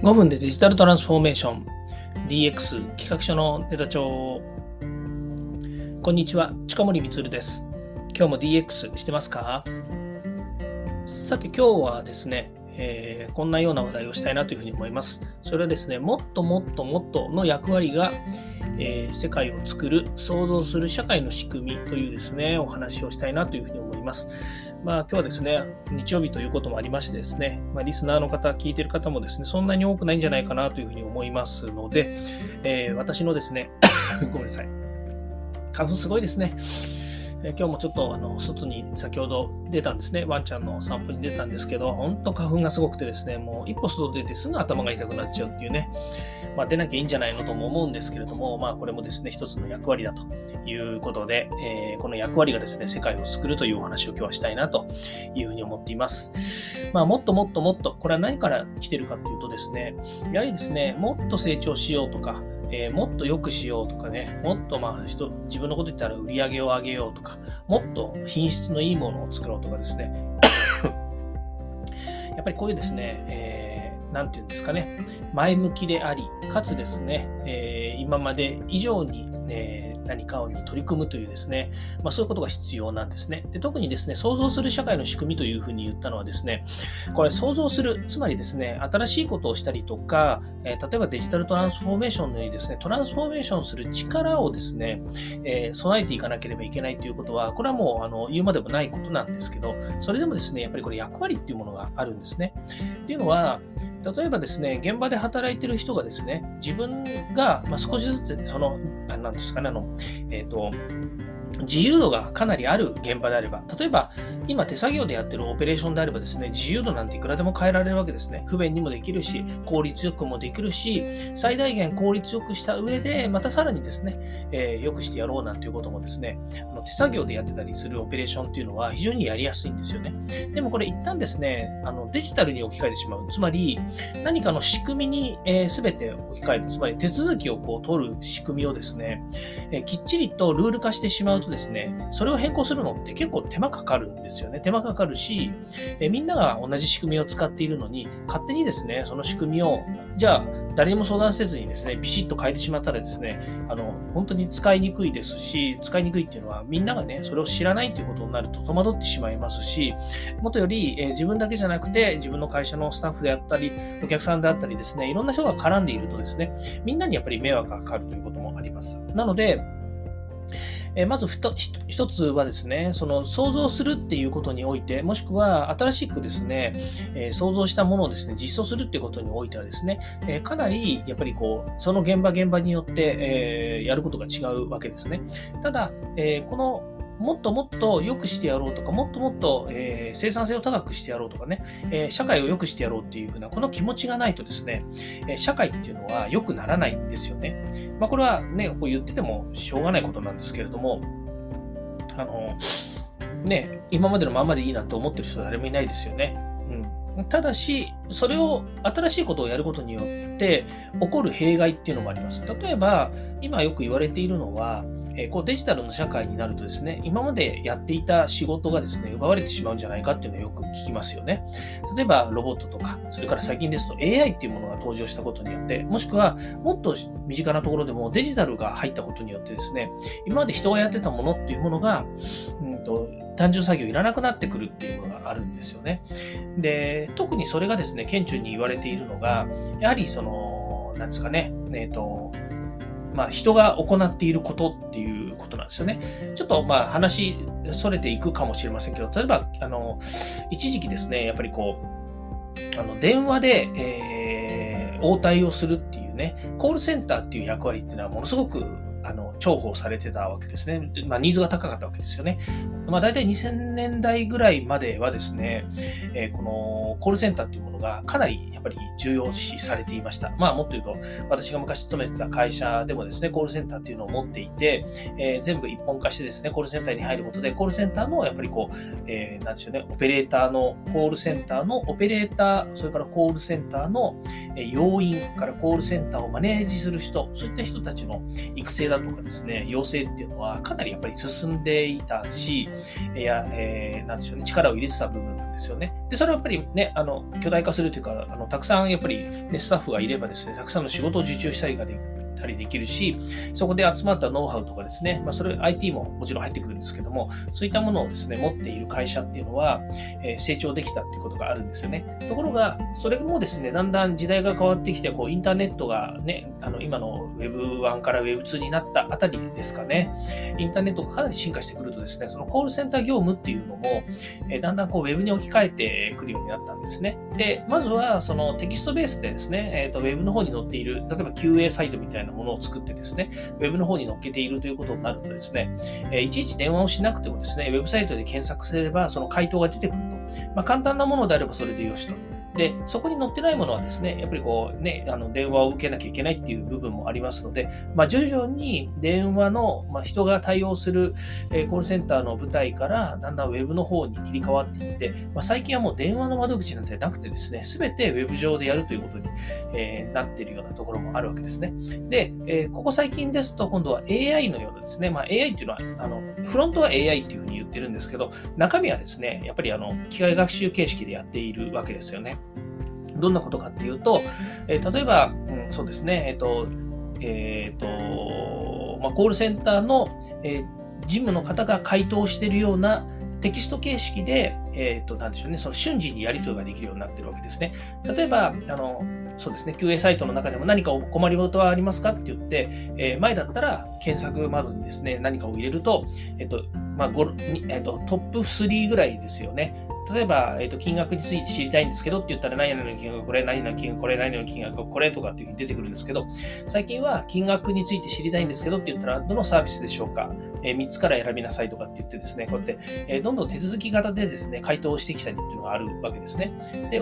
5分でデジタルトランスフォーメーション。DX 企画書のネタ帳こんにちは近森光です。今日も DX してますか？さて今日はですね、えー、こんなような話題をしたいなというふうに思いますそれはですねもっともっともっとの役割がえー、世界を作る、創造する社会の仕組みというですね、お話をしたいなというふうに思います。まあ今日はですね、日曜日ということもありましてですね、まあ、リスナーの方、聞いてる方もですね、そんなに多くないんじゃないかなというふうに思いますので、えー、私のですね、ごめんなさい。花粉すごいですね。え今日もちょっとあの外に先ほど出たんですね。ワンちゃんの散歩に出たんですけど、本当花粉がすごくてですね、もう一歩外出てすぐ頭が痛くなっちゃうっていうね、まあ、出なきゃいいんじゃないのとも思うんですけれども、まあこれもですね、一つの役割だということで、えー、この役割がですね、世界を作るというお話を今日はしたいなというふうに思っています。まあもっともっともっと、これは何から来てるかっていうとですね、やはりですね、もっと成長しようとか、えー、もっと良くしようとかね、もっとまあ人、自分のこと言ったら売り上げを上げようとか、もっと品質のいいものを作ろうとかですね。やっぱりこういうですね、えー、なんていうんですかね、前向きであり、かつですね、えー、今まで以上に、えー何かに取り組むというですね、まあ、そういうことが必要なんですね。で特にですね、創造する社会の仕組みというふうに言ったのはですね、これ創造する、つまりですね、新しいことをしたりとか、えー、例えばデジタルトランスフォーメーションのようにですね、トランスフォーメーションする力をですね、えー、備えていかなければいけないということは、これはもうあの言うまでもないことなんですけど、それでもですね、やっぱりこれ役割っていうものがあるんですね。っていうのは、例えばですね、現場で働いてる人がですね、自分が、ま少しずつ、その、何ですかね、あの、えっ、ー、と、自由度がかなりある現場であれば、例えば今手作業でやってるオペレーションであればですね、自由度なんていくらでも変えられるわけですね。不便にもできるし、効率よくもできるし、最大限効率よくした上で、またさらにですね、えー、よくしてやろうなんていうこともですね、あの手作業でやってたりするオペレーションっていうのは非常にやりやすいんですよね。でもこれ一旦ですね、あのデジタルに置き換えてしまう。つまり、何かの仕組みに、えー、全て置き換える。つまり手続きをこう取る仕組みをですね、えー、きっちりとルール化してしまうとですね、それを変更するのって結構手間かかるんですよね。手間かかるし、えみんなが同じ仕組みを使っているのに、勝手にですね、その仕組みを、じゃあ、誰にも相談せずにですね、ビシッと変えてしまったらですね、あの、本当に使いにくいですし、使いにくいっていうのは、みんながね、それを知らないということになると戸惑ってしまいますし、もとより、え自分だけじゃなくて、自分の会社のスタッフであったり、お客さんであったりですね、いろんな人が絡んでいるとですね、みんなにやっぱり迷惑がかかるということもあります。なので、えまず一つはですね、その想像するっていうことにおいて、もしくは新しくですね、え想像したものをですね、実装するっていうことにおいてはですね、えかなりやっぱりこう、その現場現場によって、えやることが違うわけですね。ただ、えこのもっともっと良くしてやろうとか、もっともっと、えー、生産性を高くしてやろうとかね、え、社会を良くしてやろうっていうふうな、この気持ちがないとですね、え、社会っていうのは良くならないんですよね。まあ、これはね、こう言っててもしょうがないことなんですけれども、あの、ね、今までのままでいいなと思ってる人は誰もいないですよね。ただし、それを新しいことをやることによって起こる弊害っていうのもあります。例えば、今よく言われているのは、えこうデジタルの社会になるとですね、今までやっていた仕事がですね、奪われてしまうんじゃないかっていうのをよく聞きますよね。例えばロボットとか、それから最近ですと AI っていうものが登場したことによって、もしくはもっと身近なところでもデジタルが入ったことによってですね、今まで人がやってたものっていうものが、うんと単純作業いらなくなってくるっていうのがあるんですよね。で、特にそれがですね、顕著に言われているのが、やはりその、なんですかね、えっ、ー、と、まあ、人が行っていることっていうことなんですよね。ちょっとまあ話それていくかもしれませんけど、例えば、あの、一時期ですね、やっぱりこう、あの電話で、えー、応対をするっていうね、コールセンターっていう役割っていうのはものすごく重宝されてたわけですね。まあ、ニーズが高かったわけですよね。まあ、大体2000年代ぐらいまではですね、えー、このコールセンターっていうものがかなりやっぱり重要視されていました。まあ、もっと言うと、私が昔勤めてた会社でもですね、コールセンターっていうのを持っていて、えー、全部一本化してですね、コールセンターに入ることで、コールセンターのやっぱりこう、えー、なんでしょうね、オペレーターの、コールセンターのオペレーター、それからコールセンターの要員からコールセンターをマネージする人、そういった人たちの育成だとかですね、ですね要請っていうのはかなりやっぱり進んでいたし、いや、えー、なんでしょうね、力を入れてた部分なんですよね。で、それはやっぱりね、あの、巨大化するというか、あの、たくさんやっぱり、ね、スタッフがいればですね、たくさんの仕事を受注したりができる。たりできるし、そこで集まったノウハウとかですね、まあ、それ IT ももちろん入ってくるんですけども、そういったものをですね、持っている会社っていうのは、え、成長できたっていうことがあるんですよね。ところが、それもですね、だんだん時代が変わってきて、こう、インターネットがね、あの、今の Web1 から Web2 になったあたりですかね、インターネットがかなり進化してくるとですね、そのコールセンター業務っていうのも、え、だんだんこう、Web に置き換えてくるようになったんですね。で、まずは、そのテキストベースでですね、えっ、ー、と、Web の方に載っている、例えば QA サイトみたいなものを作ってですね、ウェブの方に載っけているということになるとですね、えいちいち電話をしなくてもですね、ウェブサイトで検索すればその回答が出てくると。まあ、簡単なものであればそれでよしと。で、そこに載ってないものはですね、やっぱりこうね、あの電話を受けなきゃいけないっていう部分もありますので、まあ、徐々に電話の、まあ、人が対応する、え、コールセンターの舞台からだんだんウェブの方に切り替わっていって、まあ、最近はもう電話の窓口なんてなくてですね、すべてウェブ上でやるということに、えー、なっているようなところもあるわけですね。で、えー、ここ最近ですと今度は AI のようなですね、まあ、AI っていうのは、あのフロントは AI っていうふうにってるんですけど、中身はですね、やっぱりあの機械学習形式でやっているわけですよね。どんなことかっていうと、えー、例えば、うん、そうですね、えっ、ー、と、えっ、ー、と、まあ、コールセンターの、え事務の方が回答しているようなテキスト形式で、えっ、と、なんでしょうね、その瞬時にやり取りができるようになってるわけですね。例えば、あの、そうですね、QA サイトの中でも何かお困りごとはありますかって言って、えー、前だったら検索窓にですね、何かを入れると、えっと、まあ、えっと、トップ3ぐらいですよね。例えば、えっ、ー、と、金額について知りたいんですけどって言ったら、何々の金額、これ、何々の金額、これ、何々の金額、これとかっていうふうに出てくるんですけど、最近は金額について知りたいんですけどって言ったら、どのサービスでしょうか、えー、3つから選びなさいとかって言ってですね、こうやって、えー、どんどん手続き型でですね、回答をしてきたりっていうのがあるわけですね。で、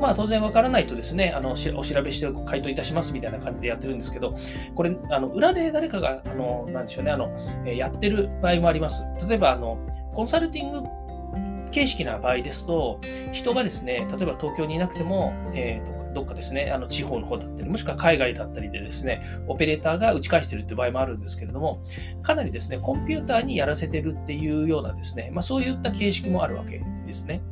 まあ当然わからないとですね、あのお調べして回答いたしますみたいな感じでやってるんですけど、これ、あの裏で誰かが、あの、なんでしょうね、あの、やってる場合もあります。例えば、あの、コンサルティング形式な場合ですと、人がですね、例えば東京にいなくても、えーと、どっかですね、あの地方の方だったり、もしくは海外だったりでですね、オペレーターが打ち返してるっていう場合もあるんですけれども、かなりですね、コンピューターにやらせてるっていうようなですね、まあ、そういった形式もあるわけですね。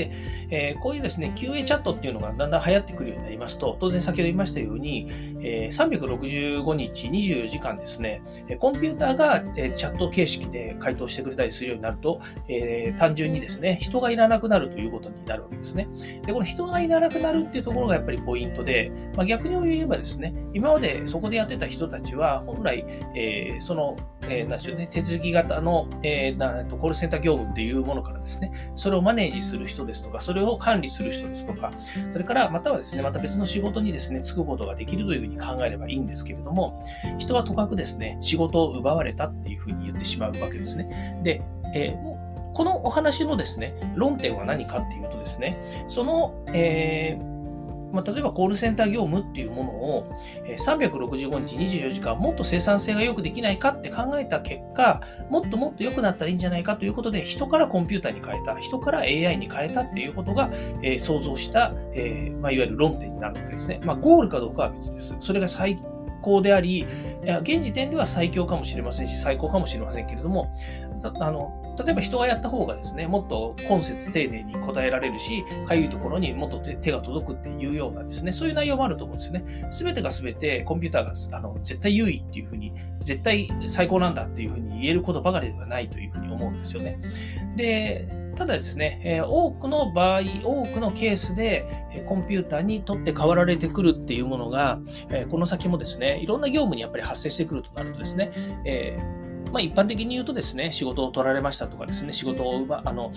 で、えー、こういうですね、QA チャットっていうのがだんだん流行ってくるようになりますと、当然先ほど言いましたように、えー、365日24時間ですね、コンピューターが、えチャット形式で回答してくれたりするようになると、えー、単純にですね、人がいらなくなるということになるわけですね。で、この人がいらなくなるっていうところがやっぱりポイントで、まあ、逆に言えばですね、今までそこでやってた人たちは、本来、えー、その、えー、なんでしょうね、手続き型の、えー、なコールセンター業務っていうものからですね、それをマネージする人ですとか、それを管理する人ですとか、それからまたはですね、また別の仕事にですね、就くことができるというふうに考えればいいんですけれども、人はとかくですね、仕事を奪われたっていうふうに言ってしまうわけですね。で、えー、このお話のですね、論点は何かっていうとですね、その、えーまあ、例えばコールセンター業務っていうものを365日24時間もっと生産性が良くできないかって考えた結果、もっともっと良くなったらいいんじゃないかということで、人からコンピューターに変えた、人から AI に変えたっていうことが、えー、想像した、えー、まあ、いわゆる論点になるわけですね。まあ、ゴールかどうかは別です。それが最高であり、現時点では最強かもしれませんし、最高かもしれませんけれども、あの例えば人がやった方がですね、もっと今節丁寧に答えられるし、かゆいところにもっと手が届くっていうようなですね、そういう内容もあると思うんですね。すべてがすべてコンピューターがあの絶対優位っていうふうに、絶対最高なんだっていうふうに言えることばかりではないというふうに思うんですよね。で、ただですね、え、多くの場合、多くのケースで、えコンピューターにとって変わられてくるっていうものが、え、この先もですね、いろんな業務にやっぱり発生してくるとなるとですね、えーまあ、一般的に言うとですね、仕事を取られましたとかですね、仕事を奪、あの、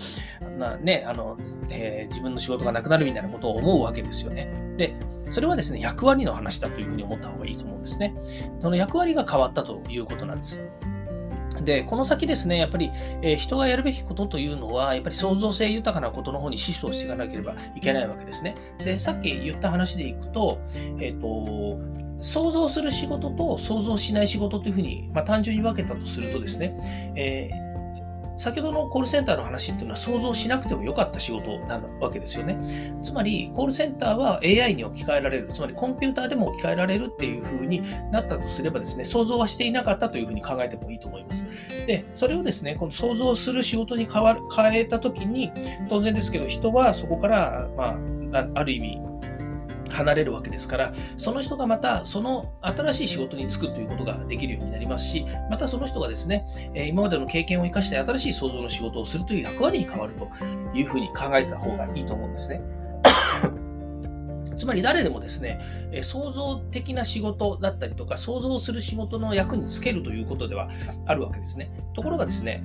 なね、あの、えー、自分の仕事がなくなるみたいなことを思うわけですよね。で、それはですね、役割の話だというふうに思った方がいいと思うんですね。その役割が変わったということなんです。で、この先ですね、やっぱり、えー、人がやるべきことというのは、やっぱり創造性豊かなことの方にシフトしていかなければいけないわけですね。で、さっき言った話でいくと、えっ、ー、と、想像する仕事と想像しない仕事というふうに、まあ、単純に分けたとするとですね、えー先ほどのコールセンターの話っていうのは想像しなくてもよかった仕事なわけですよね。つまり、コールセンターは AI に置き換えられる、つまりコンピューターでも置き換えられるっていうふうになったとすればですね、想像はしていなかったというふうに考えてもいいと思います。で、それをですね、この想像する仕事に変わる変えたときに、当然ですけど、人はそこから、まあ、ある意味、離れるわけですから、その人がまたその新しい仕事に就くということができるようになりますし、またその人がですね、今までの経験を生かして新しい創造の仕事をするという役割に変わるというふうに考えた方がいいと思うんですね。つまり誰でもですね、創造的な仕事だったりとか、創造する仕事の役につけるということではあるわけですね。ところがですね、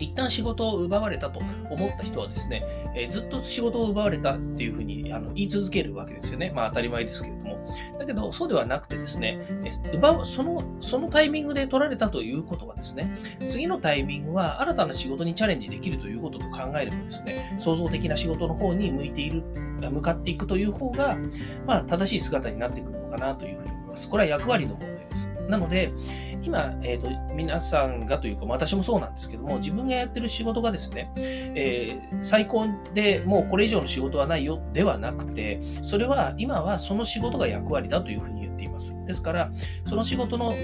一旦仕事を奪われたと思った人はですね、えー、ずっと仕事を奪われたっていうふうにあの言い続けるわけですよね。まあ当たり前ですけれども。だけど、そうではなくてですね、奪そのそのタイミングで取られたということはですね、次のタイミングは新たな仕事にチャレンジできるということと考えればですね、創造的な仕事の方に向いている、向かっていくという方が、まあ正しい姿になってくるのかなというふうに思います。これは役割の問題です。なので、今、えーと、皆さんがというか、私もそうなんですけども、自分がやってる仕事がですね、えー、最高でもうこれ以上の仕事はないよではなくて、それは今はその仕事が役割だというふうに言っています。ですから、その仕事の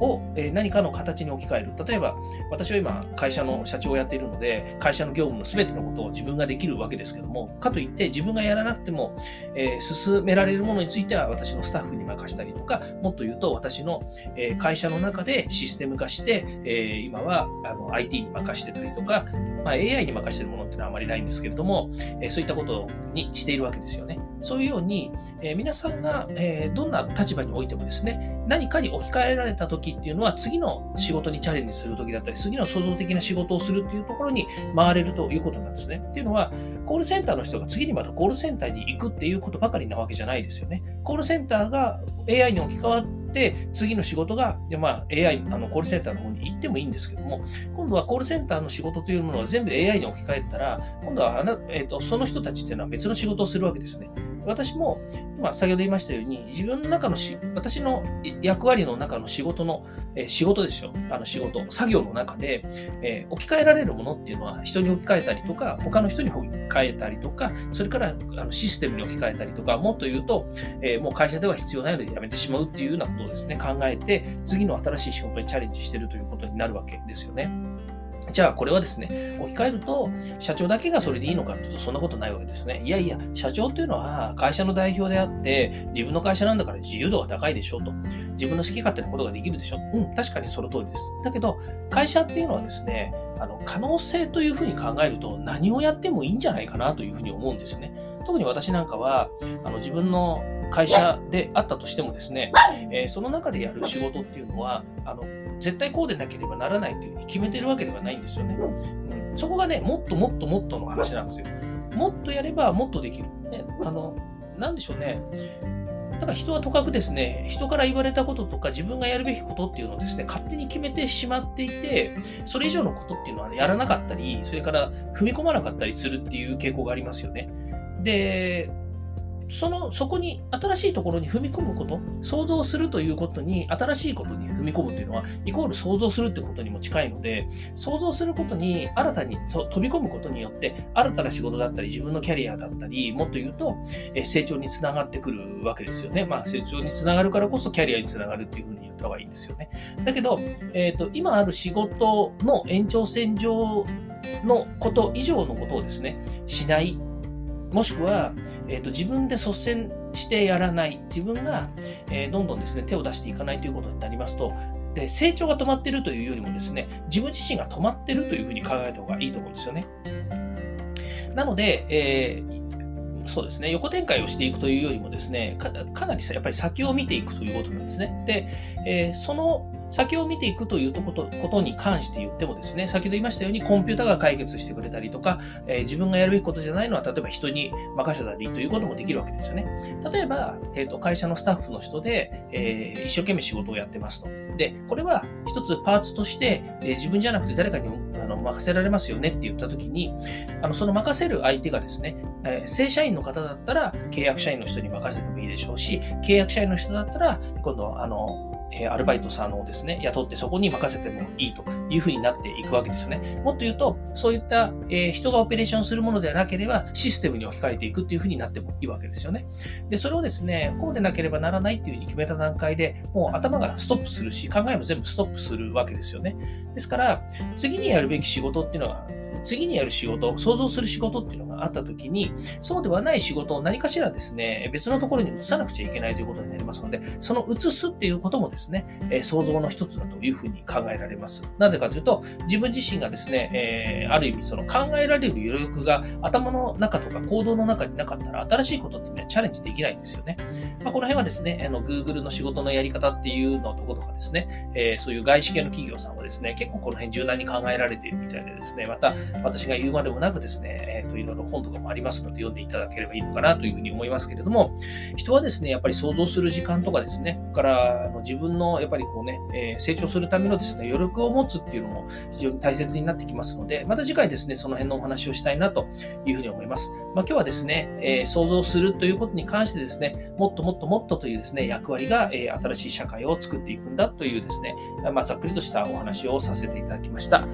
を何かの形に置き換える。例えば、私は今、会社の社長をやっているので、会社の業務の全てのことを自分ができるわけですけども、かといって自分がやらなくても、えー、進められるものについては私のスタッフに任したりとか、もっと言うと私の、え会社の中でシステム化して、えー、今はあの IT に任してたりとか、まあ、AI に任してるものってのはあまりないんですけれども、えそういったことにしているわけですよね。そういうように、え皆さんが、えどんな立場においてもですね、何かに置き換えられた時っていうのは、次の仕事にチャレンジする時だったり、次の創造的な仕事をするっていうところに回れるということなんですね。っていうのは、コールセンターの人が次にまたコールセンターに行くっていうことばかりなわけじゃないですよね。コールセンターが AI に置き換わ、次の仕事が、まあ、AI、あのコールセンターの方に行ってもいいんですけども、今度はコールセンターの仕事というものは全部 AI に置き換えたら、今度はあな、えーとその人たちっていうのは別の仕事をするわけですね。私も、今、先ほど言いましたように、自分の中のし、私の役割の中の仕事の、えー、仕事ですよ。あの仕事、作業の中で、えー、置き換えられるものっていうのは、人に置き換えたりとか、他の人に置き換えたりとか、それからあのシステムに置き換えたりとか、もっと言うと、えー、もう会社では必要ないので辞めてしまうっていうようなことをですね、考えて、次の新しい仕事にチャレンジしてるということになるわけですよね。じゃあこれはですね、置き換えると、社長だけがそれでいいのかというと、そんなことないわけですね。いやいや、社長というのは会社の代表であって、自分の会社なんだから自由度が高いでしょうと。自分の好き勝手なことができるでしょ。うん、確かにその通りです。だけど、会社っていうのはですね、あの可能性というふうに考えると、何をやってもいいんじゃないかなというふうに思うんですよね。特に私なんかは、あの自分の会社であったとしてもですね、えー、その中でやる仕事っていうのは、あの絶対こうでなければならないというふうに決めてるわけではないんですよね。うん、そこがね、もっともっともっとの話なんですよ。もっとやればもっとできる。ね、あの、なんでしょうね。だから人はとかくですね、人から言われたこととか自分がやるべきことっていうのをですね、勝手に決めてしまっていて、それ以上のことっていうのは、ね、やらなかったり、それから踏み込まなかったりするっていう傾向がありますよね。で、その、そこに新しいところに踏み込むこと、想像するということに、新しいことに踏み込むというのは、イコール想像するってことにも近いので、想像することに、新たに飛び込むことによって、新たな仕事だったり、自分のキャリアだったり、もっと言うと、成長につながってくるわけですよね。まあ、成長につながるからこそ、キャリアにつながるっていうふうに言った方がいいんですよね。だけど、えっ、ー、と、今ある仕事の延長線上のこと以上のことをですね、しないもしくは、えーと、自分で率先してやらない、自分が、えー、どんどんですね、手を出していかないということになりますと、えー、成長が止まっているというよりもですね、自分自身が止まっているというふうに考えた方がいいと思うんですよね。なので、えーそうですね、横展開をしていくというよりもですね、かなりやっぱり先を見ていくということなんですね。で、え、その先を見ていくということことに関して言ってもですね、先ほど言いましたようにコンピュータが解決してくれたりとか、えー、自分がやるべきことじゃないのは、例えば人に任せたりということもできるわけですよね。例えば、えーと、会社のスタッフの人で、えー、一生懸命仕事をやってますと。で、これは一つパーツとして、えー、自分じゃなくて誰かにあの任せられますよねって言ったときに、あのその任せる相手がですね、えー、正社員の方だったら契約社員の人に任せてもいいでしょうし、契約社員の人だったら、今度、あの、えアルバイトさんをですね、雇ってそこに任せてもいいというふうになっていくわけですよね。もっと言うと、そういった、え人がオペレーションするものではなければ、システムに置き換えていくっていうふうになってもいいわけですよね。で、それをですね、こうでなければならないっていうふうに決めた段階で、もう頭がストップするし、考えも全部ストップするわけですよね。ですから、次にやるべき仕事っていうのは、次にやる仕事、想像する仕事っていうのがあったときに、そうではない仕事を何かしらですね、別のところに移さなくちゃいけないということになりますので、その移すっていうこともですね、え想像の一つだというふうに考えられます。なぜかというと、自分自身がですね、えー、ある意味その考えられる余力が頭の中とか行動の中になかったら、新しいことっていうのはチャレンジできないんですよね。まあ、この辺はですね、あの Google の仕事のやり方っていうのとことかですね、えー、そういう外資系の企業さんはですね、結構この辺柔軟に考えられているみたいでですね、また私が言うまでもなくですね、えっ、ー、と、いろいろ本とかもありますので読んでいただければいいのかなというふうに思いますけれども、人はですね、やっぱり想像する時間とかですね、ここからあの自分のやっぱりこうね、え、成長するためのですね、余力を持つっていうのも非常に大切になってきますので、また次回ですね、その辺のお話をしたいなというふうに思います。まあ、今日はですね、え、想像するということに関してですね、もっともっともっとというですね、役割が、え、新しい社会を作っていくんだというですね、まあ、ざっくりとしたお話をさせていただきました。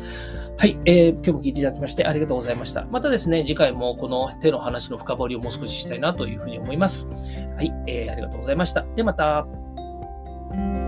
はい、えー、今日も聞いていただきましてありがとうございました。またですね、次回もこの手の話の深掘りをもう少ししたいなというふうに思います。はい、えー、ありがとうございました。では、また。